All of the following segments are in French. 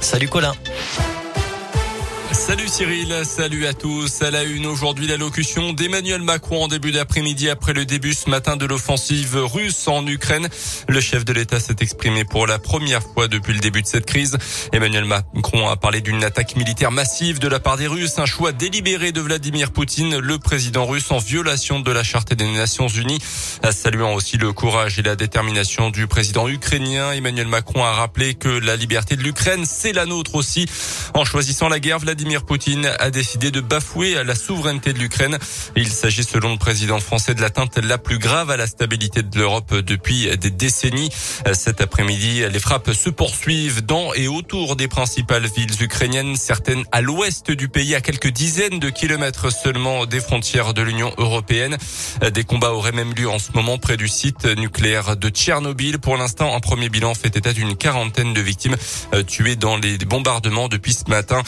Salut Colin. Salut Cyril, salut à tous. À la une aujourd'hui, l'allocution d'Emmanuel Macron en début d'après-midi après le début ce matin de l'offensive russe en Ukraine. Le chef de l'État s'est exprimé pour la première fois depuis le début de cette crise. Emmanuel Macron a parlé d'une attaque militaire massive de la part des Russes, un choix délibéré de Vladimir Poutine, le président russe en violation de la charte des Nations Unies. Saluant aussi le courage et la détermination du président ukrainien, Emmanuel Macron a rappelé que la liberté de l'Ukraine, c'est la nôtre aussi. En choisissant la guerre, Vladimir Vladimir Poutine a décidé de bafouer la souveraineté de l'Ukraine. Il s'agit selon le président français de l'atteinte la plus grave à la stabilité de l'Europe depuis des décennies. Cet après-midi, les frappes se poursuivent dans et autour des principales villes ukrainiennes, certaines à l'ouest du pays, à quelques dizaines de kilomètres seulement des frontières de l'Union européenne. Des combats auraient même lieu en ce moment près du site nucléaire de Tchernobyl. Pour l'instant, un premier bilan fait état d'une quarantaine de victimes tuées dans les bombardements depuis ce matin.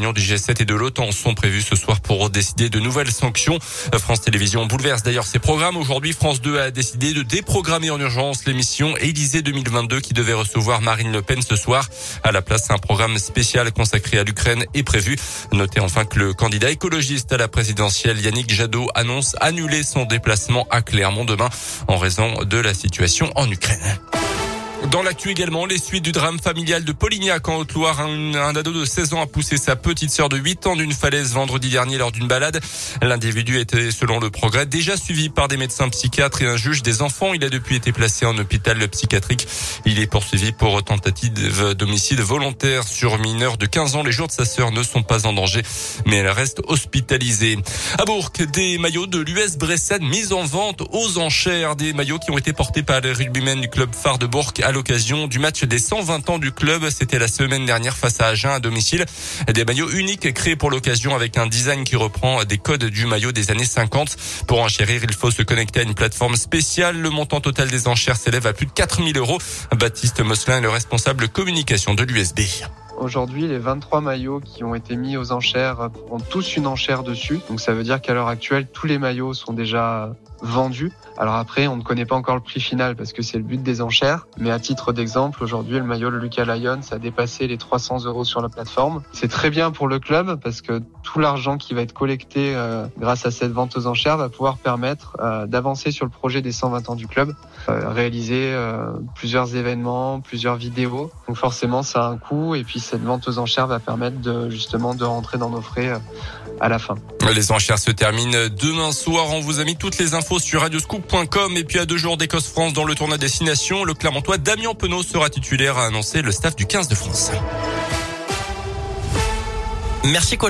Réunions du G7 et de l'OTAN sont prévus ce soir pour décider de nouvelles sanctions. France Télévisions bouleverse d'ailleurs ses programmes. Aujourd'hui, France 2 a décidé de déprogrammer en urgence l'émission Élysée 2022 qui devait recevoir Marine Le Pen ce soir. À la place, un programme spécial consacré à l'Ukraine est prévu. Notez enfin que le candidat écologiste à la présidentielle Yannick Jadot annonce annuler son déplacement à Clermont demain en raison de la situation en Ukraine. Dans l'actu également, les suites du drame familial de Polignac en Haute-Loire. Un, ado de 16 ans a poussé sa petite sœur de 8 ans d'une falaise vendredi dernier lors d'une balade. L'individu était, selon le progrès, déjà suivi par des médecins psychiatres et un juge des enfants. Il a depuis été placé en hôpital psychiatrique. Il est poursuivi pour tentative d'homicide volontaire sur mineur de 15 ans. Les jours de sa sœur ne sont pas en danger, mais elle reste hospitalisée. À Bourg, des maillots de l'US Bressan mis en vente aux enchères. Des maillots qui ont été portés par les rugbymen du club phare de Bourg à l'occasion du match des 120 ans du club. C'était la semaine dernière face à Agen à domicile. Des maillots uniques créés pour l'occasion avec un design qui reprend des codes du maillot des années 50. Pour enchérir, il faut se connecter à une plateforme spéciale. Le montant total des enchères s'élève à plus de 4000 euros. Baptiste Mosselin est le responsable communication de l'USB. Aujourd'hui, les 23 maillots qui ont été mis aux enchères ont tous une enchère dessus. Donc ça veut dire qu'à l'heure actuelle, tous les maillots sont déjà vendus. Alors après, on ne connaît pas encore le prix final parce que c'est le but des enchères. Mais à titre d'exemple, aujourd'hui, le maillot de Lucas Lyons a dépassé les 300 euros sur la plateforme. C'est très bien pour le club parce que tout l'argent qui va être collecté euh, grâce à cette vente aux enchères va pouvoir permettre euh, d'avancer sur le projet des 120 ans du club, euh, réaliser plusieurs événements, plusieurs vidéos. Donc forcément, ça a un coût et puis cette vente aux enchères va permettre de justement de rentrer dans nos frais à la fin. Les enchères se terminent demain soir. On vous a mis toutes les infos sur radioscoop.com et puis à deux jours d'Écosse-France dans le tournoi destination, le Clermontois Damien Penaud sera titulaire, a annoncé le staff du 15 de France. Merci Colin.